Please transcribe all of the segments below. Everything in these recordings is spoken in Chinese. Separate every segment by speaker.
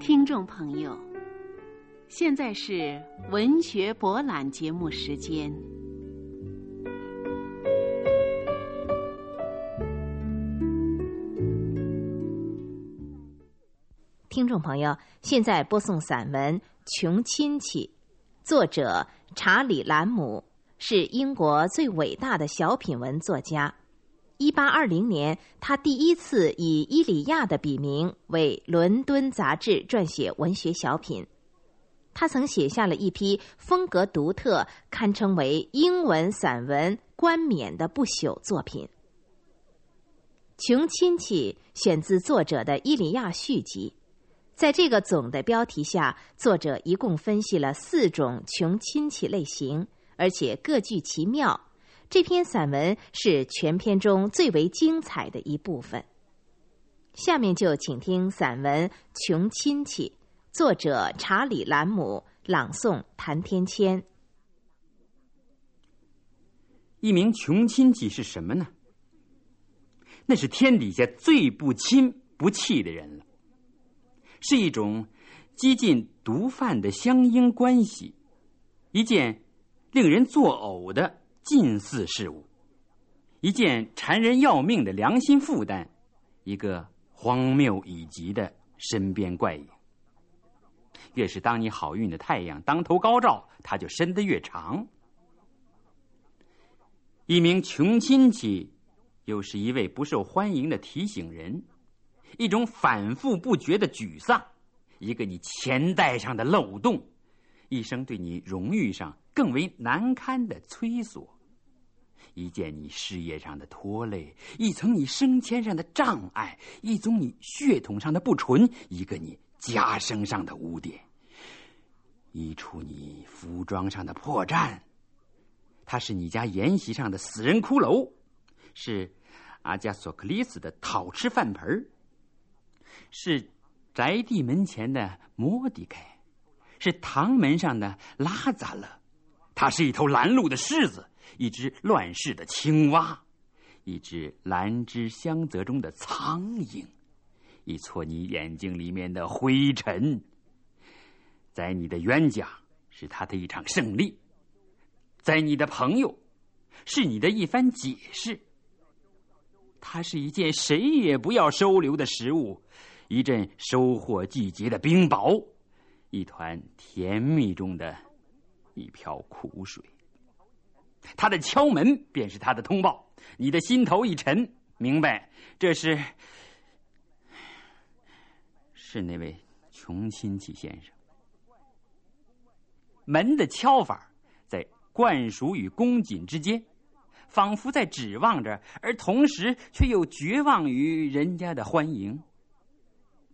Speaker 1: 听众朋友，现在是文学博览节目时间。
Speaker 2: 听众朋友，现在播送散文《穷亲戚》，作者查理·兰姆是英国最伟大的小品文作家。一八二零年，他第一次以伊里亚的笔名为《伦敦杂志》撰写文学小品。他曾写下了一批风格独特、堪称为英文散文冠冕的不朽作品。《穷亲戚》选自作者的《伊里亚续集》。在这个总的标题下，作者一共分析了四种穷亲戚类型，而且各具其妙。这篇散文是全篇中最为精彩的一部分。下面就请听散文《穷亲戚》，作者查理·兰姆，朗诵谭天谦。
Speaker 3: 一名穷亲戚是什么呢？那是天底下最不亲不戚的人了，是一种几近毒贩的相应关系，一件令人作呕的。近似事物，一件缠人要命的良心负担，一个荒谬以及的身边怪影。越是当你好运的太阳当头高照，它就伸得越长。一名穷亲戚，又是一位不受欢迎的提醒人，一种反复不绝的沮丧，一个你钱袋上的漏洞，一生对你荣誉上。更为难堪的催索，一件你事业上的拖累，一层你升迁上的障碍，一宗你血统上的不纯，一个你家生上的污点，一处你服装上的破绽。它是你家筵席上的死人骷髅，是阿加索克利斯的讨吃饭盆是宅地门前的摩迪凯，是唐门上的拉杂勒。它是一头拦路的狮子，一只乱世的青蛙，一只兰芝香泽中的苍蝇，一撮你眼睛里面的灰尘。在你的冤家，是他的一场胜利；在你的朋友，是你的一番解释。它是一件谁也不要收留的食物，一阵收获季节的冰雹，一团甜蜜中的。一瓢苦水，他的敲门便是他的通报。你的心头一沉，明白这是是那位穷亲戚先生。门的敲法在灌输与恭谨之间，仿佛在指望着，而同时却又绝望于人家的欢迎。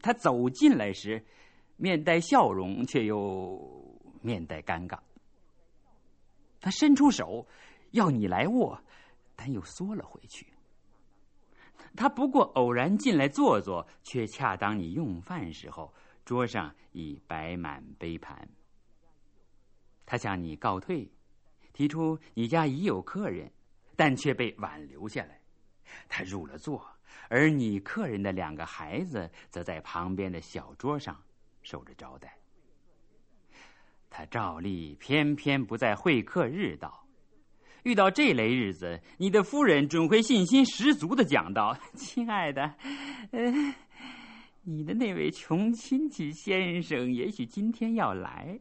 Speaker 3: 他走进来时，面带笑容，却又面带尴尬。他伸出手，要你来握，但又缩了回去。他不过偶然进来坐坐，却恰当你用饭时候，桌上已摆满杯盘。他向你告退，提出你家已有客人，但却被挽留下来。他入了座，而你客人的两个孩子则在旁边的小桌上受着招待。他照例偏偏不在会客日到，遇到这类日子，你的夫人准会信心十足的讲道：“ 亲爱的，呃，你的那位穷亲戚先生也许今天要来，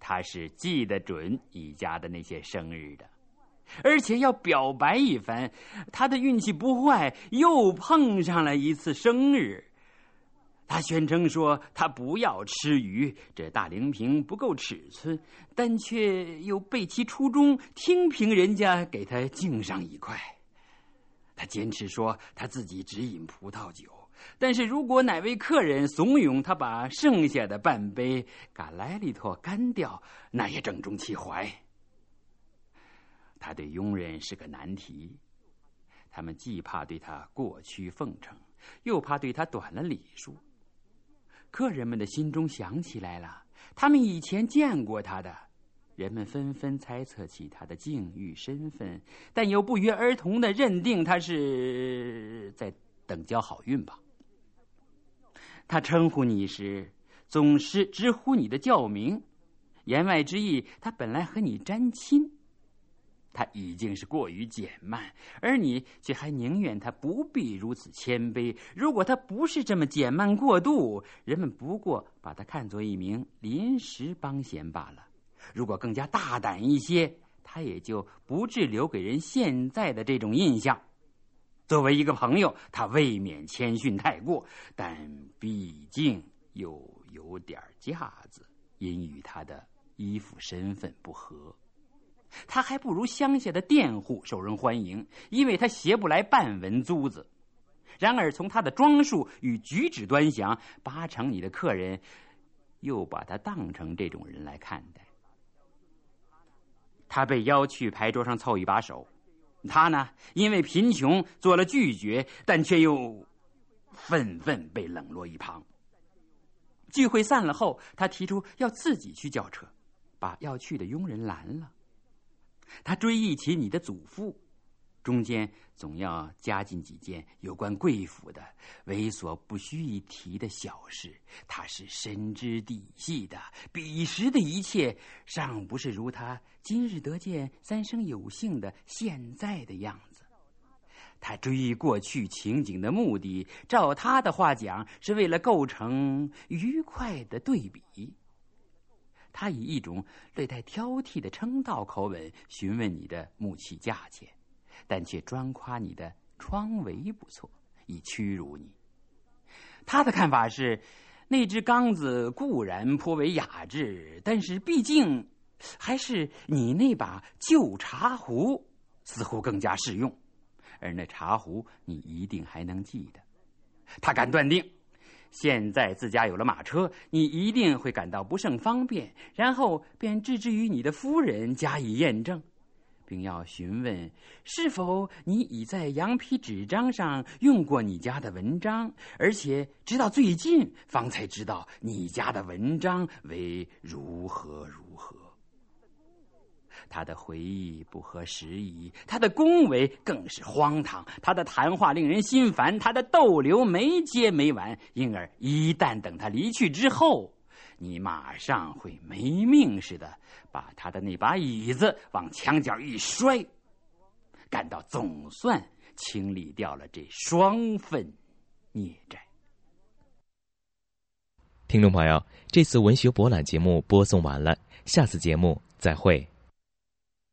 Speaker 3: 他是记得准你家的那些生日的，而且要表白一番。他的运气不坏，又碰上了一次生日。”他宣称说他不要吃鱼，这大灵瓶不够尺寸，但却又背其初衷，听凭人家给他敬上一块。他坚持说他自己只饮葡萄酒，但是如果哪位客人怂恿他把剩下的半杯嘎莱里托干掉，那也正中其怀。他对佣人是个难题，他们既怕对他过屈奉承，又怕对他短了礼数。客人们的心中想起来了，他们以前见过他的，人们纷纷猜测起他的境遇身份，但又不约而同的认定他是在等交好运吧。他称呼你时，总是直呼你的教名，言外之意，他本来和你沾亲。他已经是过于减慢，而你却还宁愿他不必如此谦卑。如果他不是这么减慢过度，人们不过把他看作一名临时帮闲罢了。如果更加大胆一些，他也就不致留给人现在的这种印象。作为一个朋友，他未免谦逊太过，但毕竟又有点架子，因与他的衣服身份不合。他还不如乡下的佃户受人欢迎，因为他携不来半文租子。然而，从他的装束与举止端详，八成你的客人又把他当成这种人来看待。他被邀去牌桌上凑一把手，他呢，因为贫穷做了拒绝，但却又愤愤被冷落一旁。聚会散了后，他提出要自己去叫车，把要去的佣人拦了。他追忆起你的祖父，中间总要加进几件有关贵府的猥琐不需一提的小事。他是深知底细的，彼时的一切尚不是如他今日得见三生有幸的现在的样子。他追忆过去情景的目的，照他的话讲，是为了构成愉快的对比。他以一种略带挑剔的称道口吻询问你的木器价钱，但却专夸你的窗围不错，以屈辱你。他的看法是，那只缸子固然颇为雅致，但是毕竟还是你那把旧茶壶似乎更加适用，而那茶壶你一定还能记得。他敢断定。现在自家有了马车，你一定会感到不甚方便，然后便置之于你的夫人加以验证，并要询问是否你已在羊皮纸张上用过你家的文章，而且直到最近方才知道你家的文章为如何如。他的回忆不合时宜，他的恭维更是荒唐，他的谈话令人心烦，他的逗留没接没完。因而，一旦等他离去之后，你马上会没命似的把他的那把椅子往墙角一摔，感到总算清理掉了这双份孽债。
Speaker 4: 听众朋友，这次文学博览节目播送完了，下次节目再会。